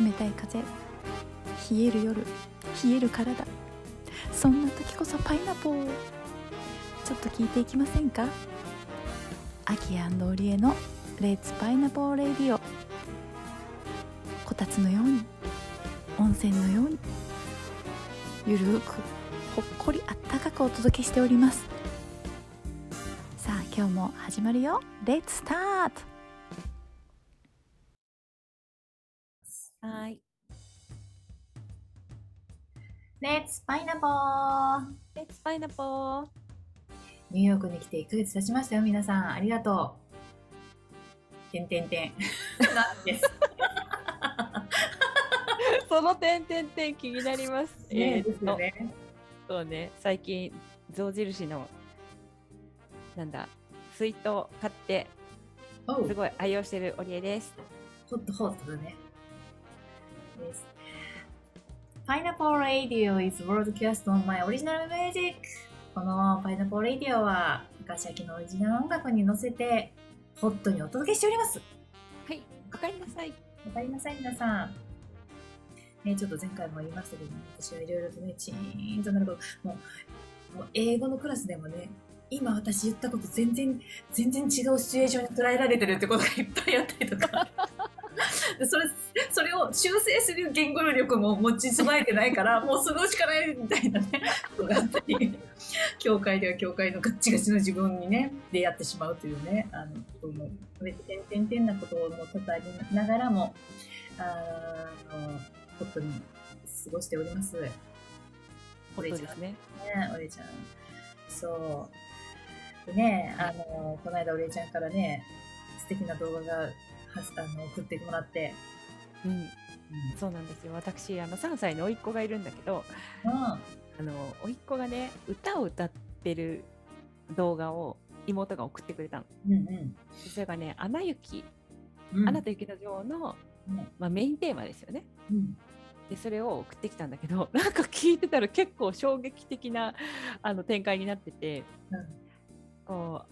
冷たい風。冷える夜。冷える体。そんな時こそパイナポー。ちょっと聞いていきませんか？アキオリエのレッツパイナポーレディオこたつのように。温泉のように。ゆるくほっこりあったかくお届けしております。さあ今日も始まるよ。レッツスタートはい。レッツパイナポーレッツパイナポー。ニューヨークに来て1ヶ月経ちましたよ、皆さん。ありがとう。てんてんてん。なんです。その点点点気になります。ねえーですよね。そうね、最近象印のなんだ水筒買ってすごい愛用してるオリエです。ホットホットだね。です。Pineapple Radio is broadcast on my original music. この Pineapple Radio は、ガシャキのオリジナル音楽に乗せて、ホットにお届けしております。はい、おかえりなさい。わかりなさい、皆さん。ね、ちょっと前回も言いましたけど、ね、私はいろいろとね、チーンとなること、もう、もう英語のクラスでもね、今私言ったこと全然、全然違うシチュエーションに捉えられてるってことがいっぱいあったりとか。で それ、それを修正する言語力も持ち備えてないから、もうそのしかないみたいなね、ことがあったり、教会では教会のガッチガチの自分にね、出会ってしまうというね、あの、ことも、点々々なことも多々ありながらも、あの、ホットに過ごしております。ね、ホットですね。お礼ちゃん。そう。でね、あの、この間お礼ちゃんからね、素敵な動画がはあの送ってもらって、うん、そうなんですよ。私あの3歳の甥っ子がいるんだけど、うん。あの甥っ子がね歌を歌ってる動画を妹が送ってくれたの。うんうんそれがね、アナ雪、うん。アナと雪の女王の、ねまあ、メインテーマですよね。うん。でそれを送ってきたんだけど なんか聞いてたら結構衝撃的なあの展開になっててうんこ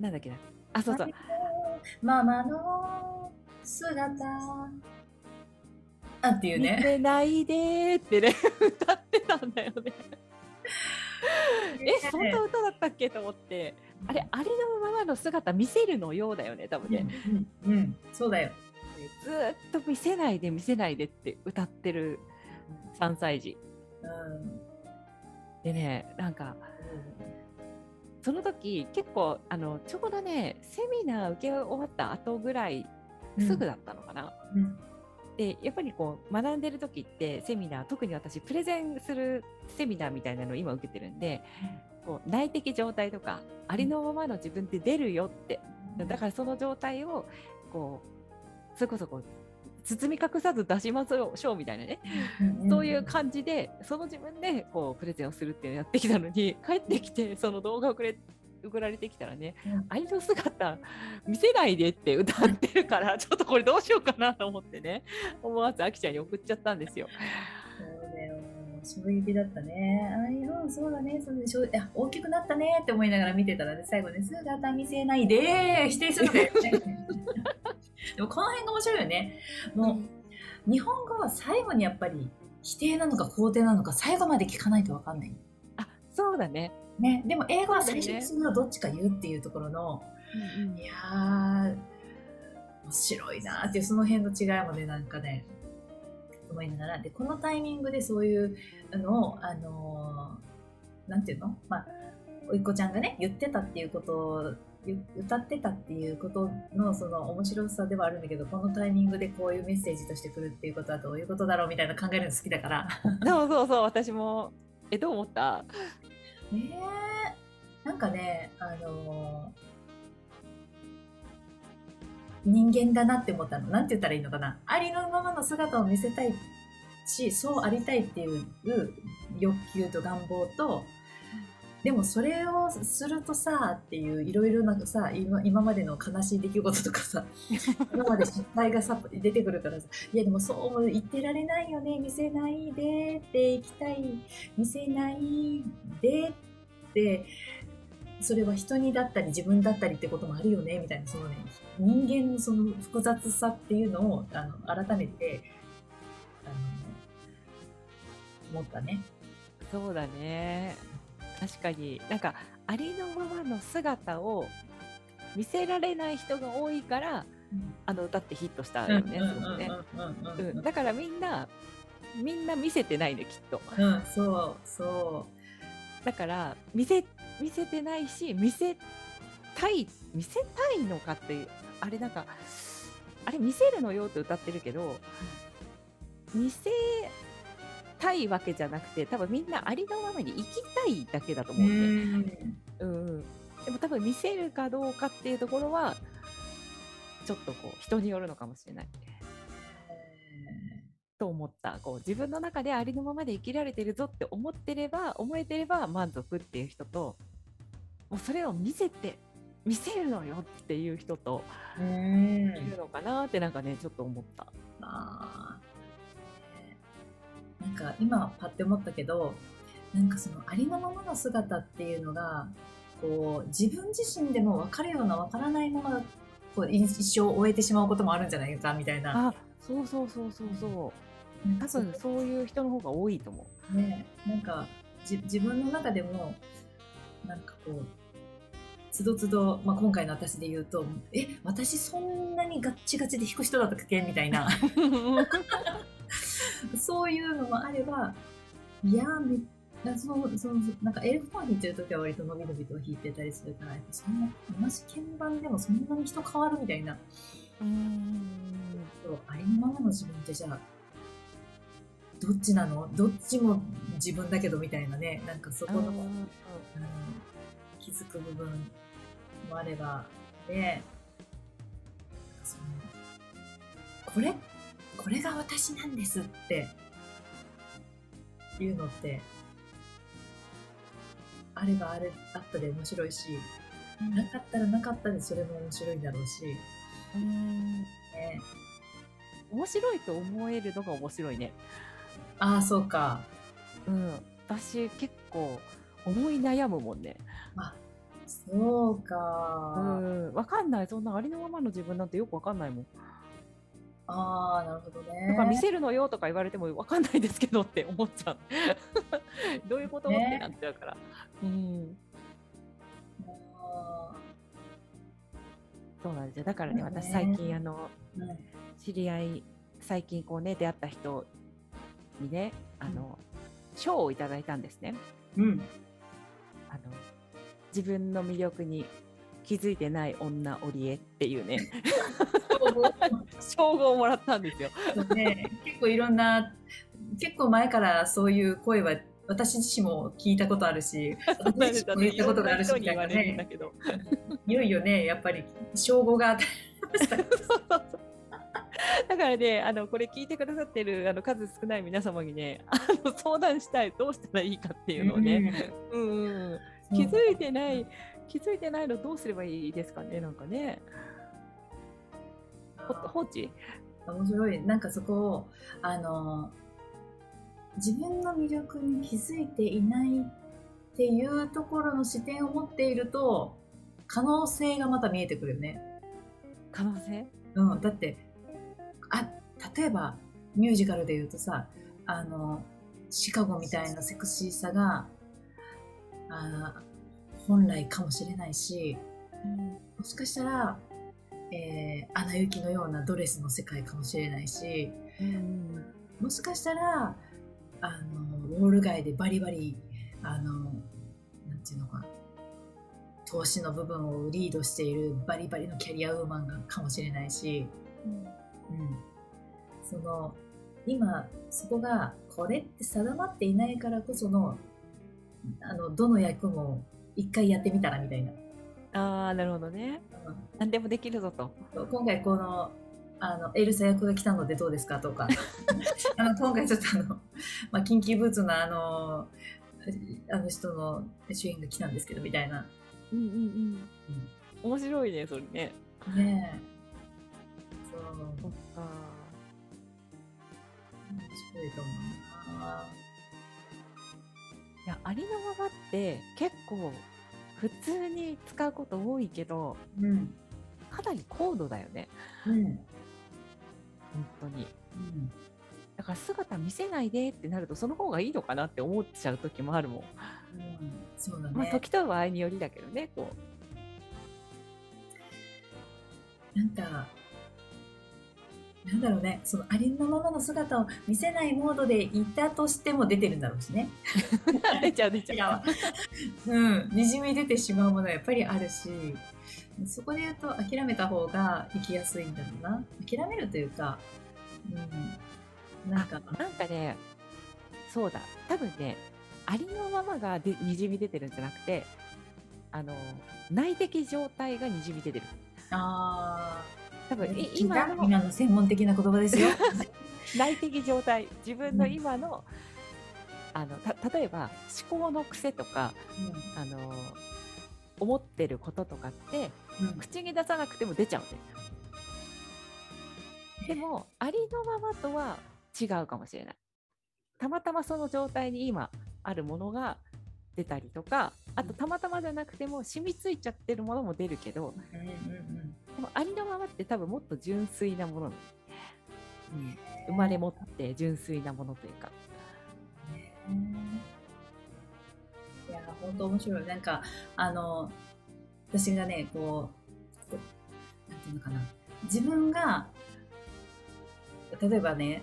うなんだっけなあそうそうママの姿。あっていう見ね。てないでーってね歌ってたんだよね。えそんな歌だったっけと思ってあれありのままの姿見せるのようだよね多分うんね、うん、うん、そうだよ。ずーっと見せないで見せないでって歌ってる3歳児うん。でねなんかその時結構あのちょうどねセミナー受け終わった後ぐらいすぐだったのかな。うん。でやっぱりこう学んでる時ってセミナー特に私プレゼンするセミナーみたいなのを今受けてるんで、こう内的状態とかありのままの自分って出るよってだからその状態をこうそれこそこう包み隠さず出しましょうみたいなね、んそういう感じでその自分でこうプレゼンをするっていうのをやってきたのに 帰ってきてその動画を送れ送られてきたらねうん愛の姿見せないでって歌ってるから ちょっとこれどうしようかなと思ってね思わずあきちゃんに送っちゃったんですよ。そうだよ。衝撃だったね。あいうん、そうだね。そうでしょいや大きくなったねって思いながら見てたらね、最後ね、姿見せないで否定するんだよね。でもこの辺が面白いよね。もう、日本語は最後にやっぱり否定なのか肯定なのか最後まで聞かないと分かんない。あそうだね。ね、でも英語は最初にそれはどっちか言うっていうところの、いやー、面白いなーっていうその辺の違いもね、なんかね、思いながら、で、このタイミングでそういうのを、あのーなんていうの？まあ、おいっ子ちゃんがね、言ってたっていうこと歌ってたっていうことのその面白さではあるんだけど、このタイミングでこういうメッセージとしてくるっていうことはどういうことだろうみたいな考えるの好きだから。そうそうそう私もえどう思ったねえなんかね、あのー人間だなって思ったの。なんて言ったらいいのかな。ありのままの姿を見せたいし、そうありたいっていう欲求と願望と、でもそれをするとさっていういろいろなさ今今までの悲しい出来事とかさ 今まで失敗がさ出てくるからさいやでもそう言ってられないよね見せないでって行きたい見せないでってそれは人にだったり自分だったりってこともあるよねみたいなそのね人間のその複雑さっていうのをあの改めてあの思ったね。そうだね。確かに。なんかありのままの姿を見せられない人が多いからあの歌ってヒットしたよね、すごくね。うん、だからみんなみんな見せてないねきっと。うん、そうそだから見せ見せてないし見せたい見せたいのかってあれなんかあれ見せるのよって歌ってるけど見せたいわけじゃなくて多分みんなありのままに生きたいだけだとう。思うね。んうんうん、でも多分見せるかどうかっていうところはちょっとこう人によるのかもしれないと思ったこう自分の中でありのままで生きられてるぞって思ってれば思えてれば満足っていう人ともうそれを見せて見せるのよっていう人とうんいるのかなってなんかねちょっと思った。あーなんか今パッて思ったけどなんかそのありのままの姿っていうのがこう自分自身でも分かるような分からないままこう一生を終えてしまうこともあるんじゃないかみたいな。あそうそうそうそうそう多分そういう人の方が多いと思う。ねなんかじ自分の中でもなんかこうつどつど、まあ、今回の私で言うとえ私そんなにガッチガチで弾く人だったっけ？みたいな そういうのもあればいやめなそのそのなんかエレクトーン弾いてる時は割と伸び伸びと弾いてたりするからそんな同じ鍵盤でもそんなに人変わるみたいなうんありのままの自分ってじゃあどっちなの？どっちも自分だけどみたいなねなんかそこの、うん、気づく部分もあればでそのこれ？これが私なんですっていうのってあればあれあったで面白いしなかったらなかったでそれも面白いだろうし、うんね、面白いと思えるのが面白いね。ああそうかうん、私結構思い悩むもんね。そううか、ん、わかんない。そんなありのままの自分なんてよくわかんないもん。ああなるほどねだから見せるのよとか言われてもわかんないですけどって思っちゃう。どういうこと、ねってなっちゃうから。うん。あそうなんですよ。だからね、ね私最近あのーうん知り合い最近こうね出会った人にねあの賞をいただいたんですね。うんあの自分の魅力に気づいてない女織江っていうね称号をもらったんですよ。ね、結構いろんな、結構前からそういう声は私自身も聞いたことあるし、私自身も言ったことがあるしみたいなね。けど。いよいよね、やっぱり称号が。だからね、あのこれ聞いてくださってるあの数少ない皆様にね、あの相談したい、どうしたらいいかっていうのをね、うんうんうん気づいてない、気づいてないのどうすればいいですかね、なんかね。ほ放置？面白い。なんかそこを、あの、自分の魅力に気づいていないっていうところの視点を持っていると、可能性がまた見えてくるよね。可能性？うん、だってあ例えばミュージカルで言うとさあのシカゴみたいなセクシーさがあ本来かもしれないしもしかしたら、えー、アナ雪のようなドレスの世界かもしれないしうん。もしかしたらあのウォール街でバリバリあのなんていうのかな投資の部分をリードしているバリバリのキャリアウーマンがかもしれないし、うん、その今そこがこれって定まっていないからこそのあのどの役も一回やってみたらみたいな、ああ、なるほどね。うん何でもできるぞと。今回このあのエルサ役が来たのでどうですかとか あの今回ちょっとあの、まあ、キンキーブーツのあのあの人の主演が来たんですけどみたいな、うんうんうん。面白いね、それね。ねえそうそっか。面白いと思うないや、ありのままって結構普通に使うこと多いけどうん。かなり高度だよねうん。本当にうん。だから姿見せないでってなるとその方がいいのかなって思っちゃう時もあるもん、そうだね。まあ時と場合によりだけどねこなんか、なんだろうね、そのありのままの姿を見せないモードでいたとしても出てるんだろうしね。う 出ちゃう出ちゃう。うん、にじみ出てしまうものはやっぱりあるし、そこで言うと諦めた方が生きやすいんだろうな。諦めるというか、うん、なんか、なんかねそうだ。多分ねありのままがでにじみ出てるんじゃなくてあの内的状態がにじみ出てる。あ多分今今の。今の専門的な言葉ですよ。内的状態。自分の今の,、あのた例えば思考の癖とかあの思ってることとかってうん。うん口に出さなくても出ちゃうんだよでもありのままとは違うかもしれない。たまたまその状態に今あるものが出たりとかあとたまたまじゃなくても染みついちゃってるものも出るけどうんうんでもありのままって多分もっと純粋なもの、うん、生まれ持って純粋なものというか。いや本当面白い。なんかあの私がねこうなんていうのかな。自分が例えばね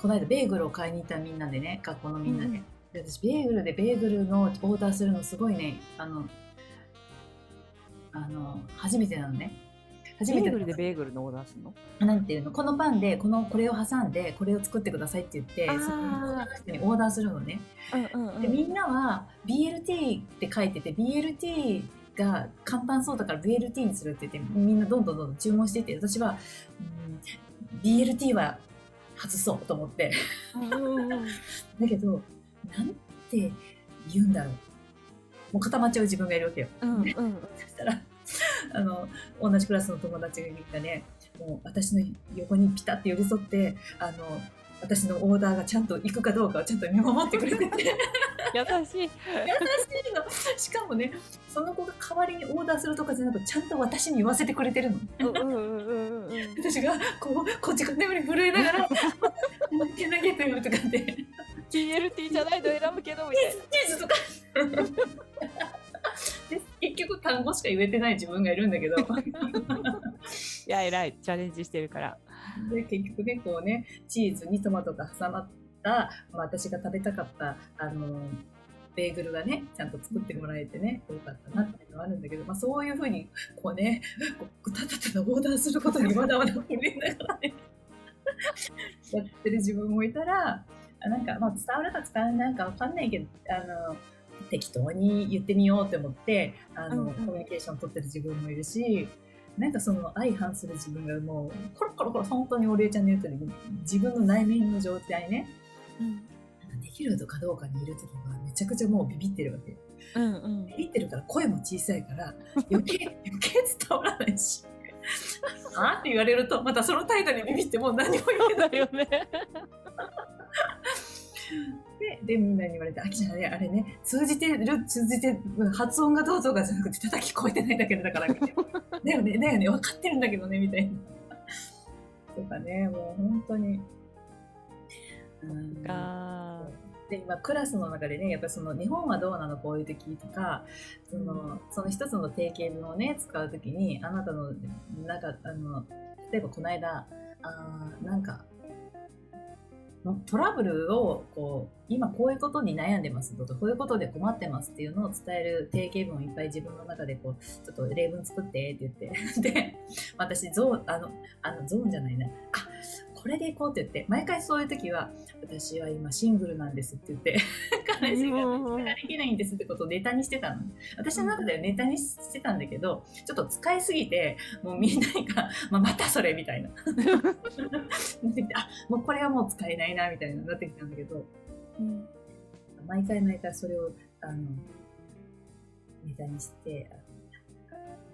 この間ベーグルを買いに行ったみんなでね学校のみんなで,、で私ベーグルでベーグルのオーダーするのすごいねあのあの初めてなのね初めてベーグルでベーグルのオーダーするの？なんていうの？このパンでこのこれを挟んでこれを作ってくださいって言ってそのオー。ダーの人にオーダーするのね。うんうんでみんなは BLT って書いてて BLT が簡単そうだから BLT にするって言ってみんなどんどんどんどん注文していって私は、うん、BLT は外そうと思って。うんうんうん。だけどなんて言うんだろう。もう固まっちゃう自分がいるわけよ。うんうん。そしたら あの同じクラスの友達がね。もう私の横にピタッて寄り添ってあの私のオーダーがちゃんと行くかどうかをちゃんと見守ってくれてて。優しい。優しいの。しかもねその子が代わりにオーダーするとかじゃなくちゃんと私に言わせてくれてるの。私がこうこっちが眠り震えながら「投げ投げてよ」とかって TLT じゃないの選ぶけどみたいチーズとかで結局単語しか言えてない自分がいるんだけど。な いや偉い。チャレンジしてるから。で結局ねこうねチーズにトマトが挟まった、まあ、私が食べたかったあのベーグルがねちゃんと作ってもらえてねよかったなっていうのはあるんだけど、まあ、そういうふうにこうねこうただただオーダーすることにまだまだ震えながらねやってる自分もいたらあなんか、まあ、伝わるか伝わらないかわかんないけどあの適当に言ってみようって思ってあの、うんうん。コミュニケーション取ってる自分もいるしなんかその相反する自分がもうコロコロコロ本当にお礼ちゃんの言うとおり自分の内面の状態ね。できるかどうかにいる時はめちゃくちゃもうビビってるわけ。うんうん。ビビってるから声も小さいから 余計余計伝わらないし。あって言われるとまたその態度にビビってもう何も言えない。だよねででみんなに言われて「あきちゃんあれあれね通じてる通じてうん発音がどうぞがじゃなくてただ聞こえてないだけだから」みたいな だよねだよね分かってるんだけどね」みたいな。とかねもう本当に。うんかで今クラスの中でねやっぱりその日本はどうなのこういう時とかそのその一つの定型文をね使う時にあなたのなんかあの例えばこの間あーなんかトラブルをこう今こういうことに悩んでますとかこういうことで困ってますっていうのを伝える定型文をいっぱい自分の中でこうちょっと例文作ってって言って で私ゾーンあのあのゾーンじゃないな。あこれでいこうって言って毎回そういう時は私は今シングルなんですって言って 彼氏ができないんですってことをネタにしてたの。私の中ではネタにしてたんだけどちょっと使いすぎてもうみんなが、まあ、またそれみたいな。あもうこれはもう使えないなみたいになってきたんだけど。うん。毎回毎回それをあのネタにして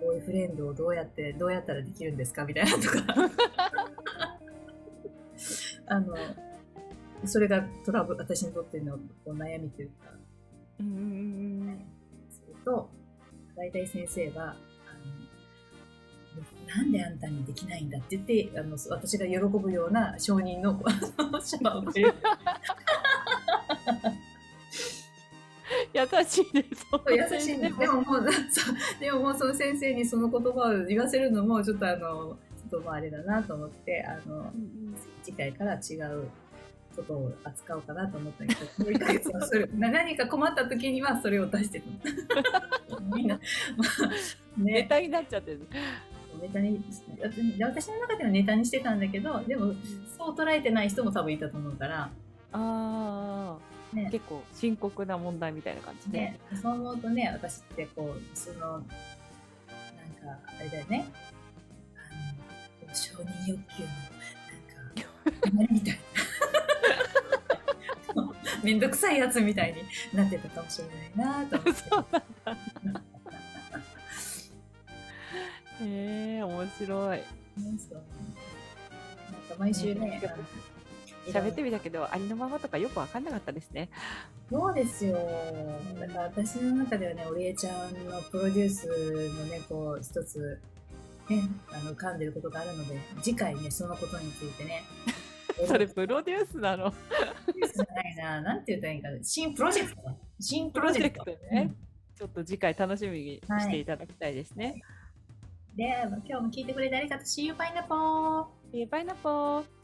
ボーイフレンドをどうやってどうやったらできるんですかみたいなとか あのそれがトラブル私にとってのこう悩みというかうんうんすると大体先生は、あのなんであんたにできないんだって言って、あの私が喜ぶような承認のシャワーをくれる。優しいです。優しいんです。でももう、そうでももうその先生にその言葉を言わせるのも、ちょっとあの、ちょっともうあれだなと思って、あの、うんうん次回から違うことを扱おうかなと思ったけど、もう1ヶ月はそれな何か困った時にはそれを出してる。みんな、まあ、ネね、タになっちゃってる。ネタに、で私の中ではネタにしてたんだけど、でも、そう捉えてない人も多分いたと思うから、ああ、ね、結構深刻な問題みたいな感じで。ね、そう思うとね、私ってこう、その、なんか、あれだよね、承認欲求の、なんか、みたいな。めんどくさいやつみたいになってたかもしれないなと思って。そうなんだ。へえ、面白い。なんか毎週ね喋ってみたけど、ありのままとかよくわかんなかったですね。そうですよ。だから私の中ではね、オリエちゃんのプロデュースのね、こう、一つ、ね、あの、浮かんでることがあるので、次回ね、そのことについてね。それプロデュースなの？プロデュースじゃないな。なんて言ったらいいかな。新プロジェクトだ。新プロジェクト。プロジェクトねちょっと次回楽しみにしていただきたいですね。で、今日も聞いてくれてありがとう。See you, pineapple! えーパイナップル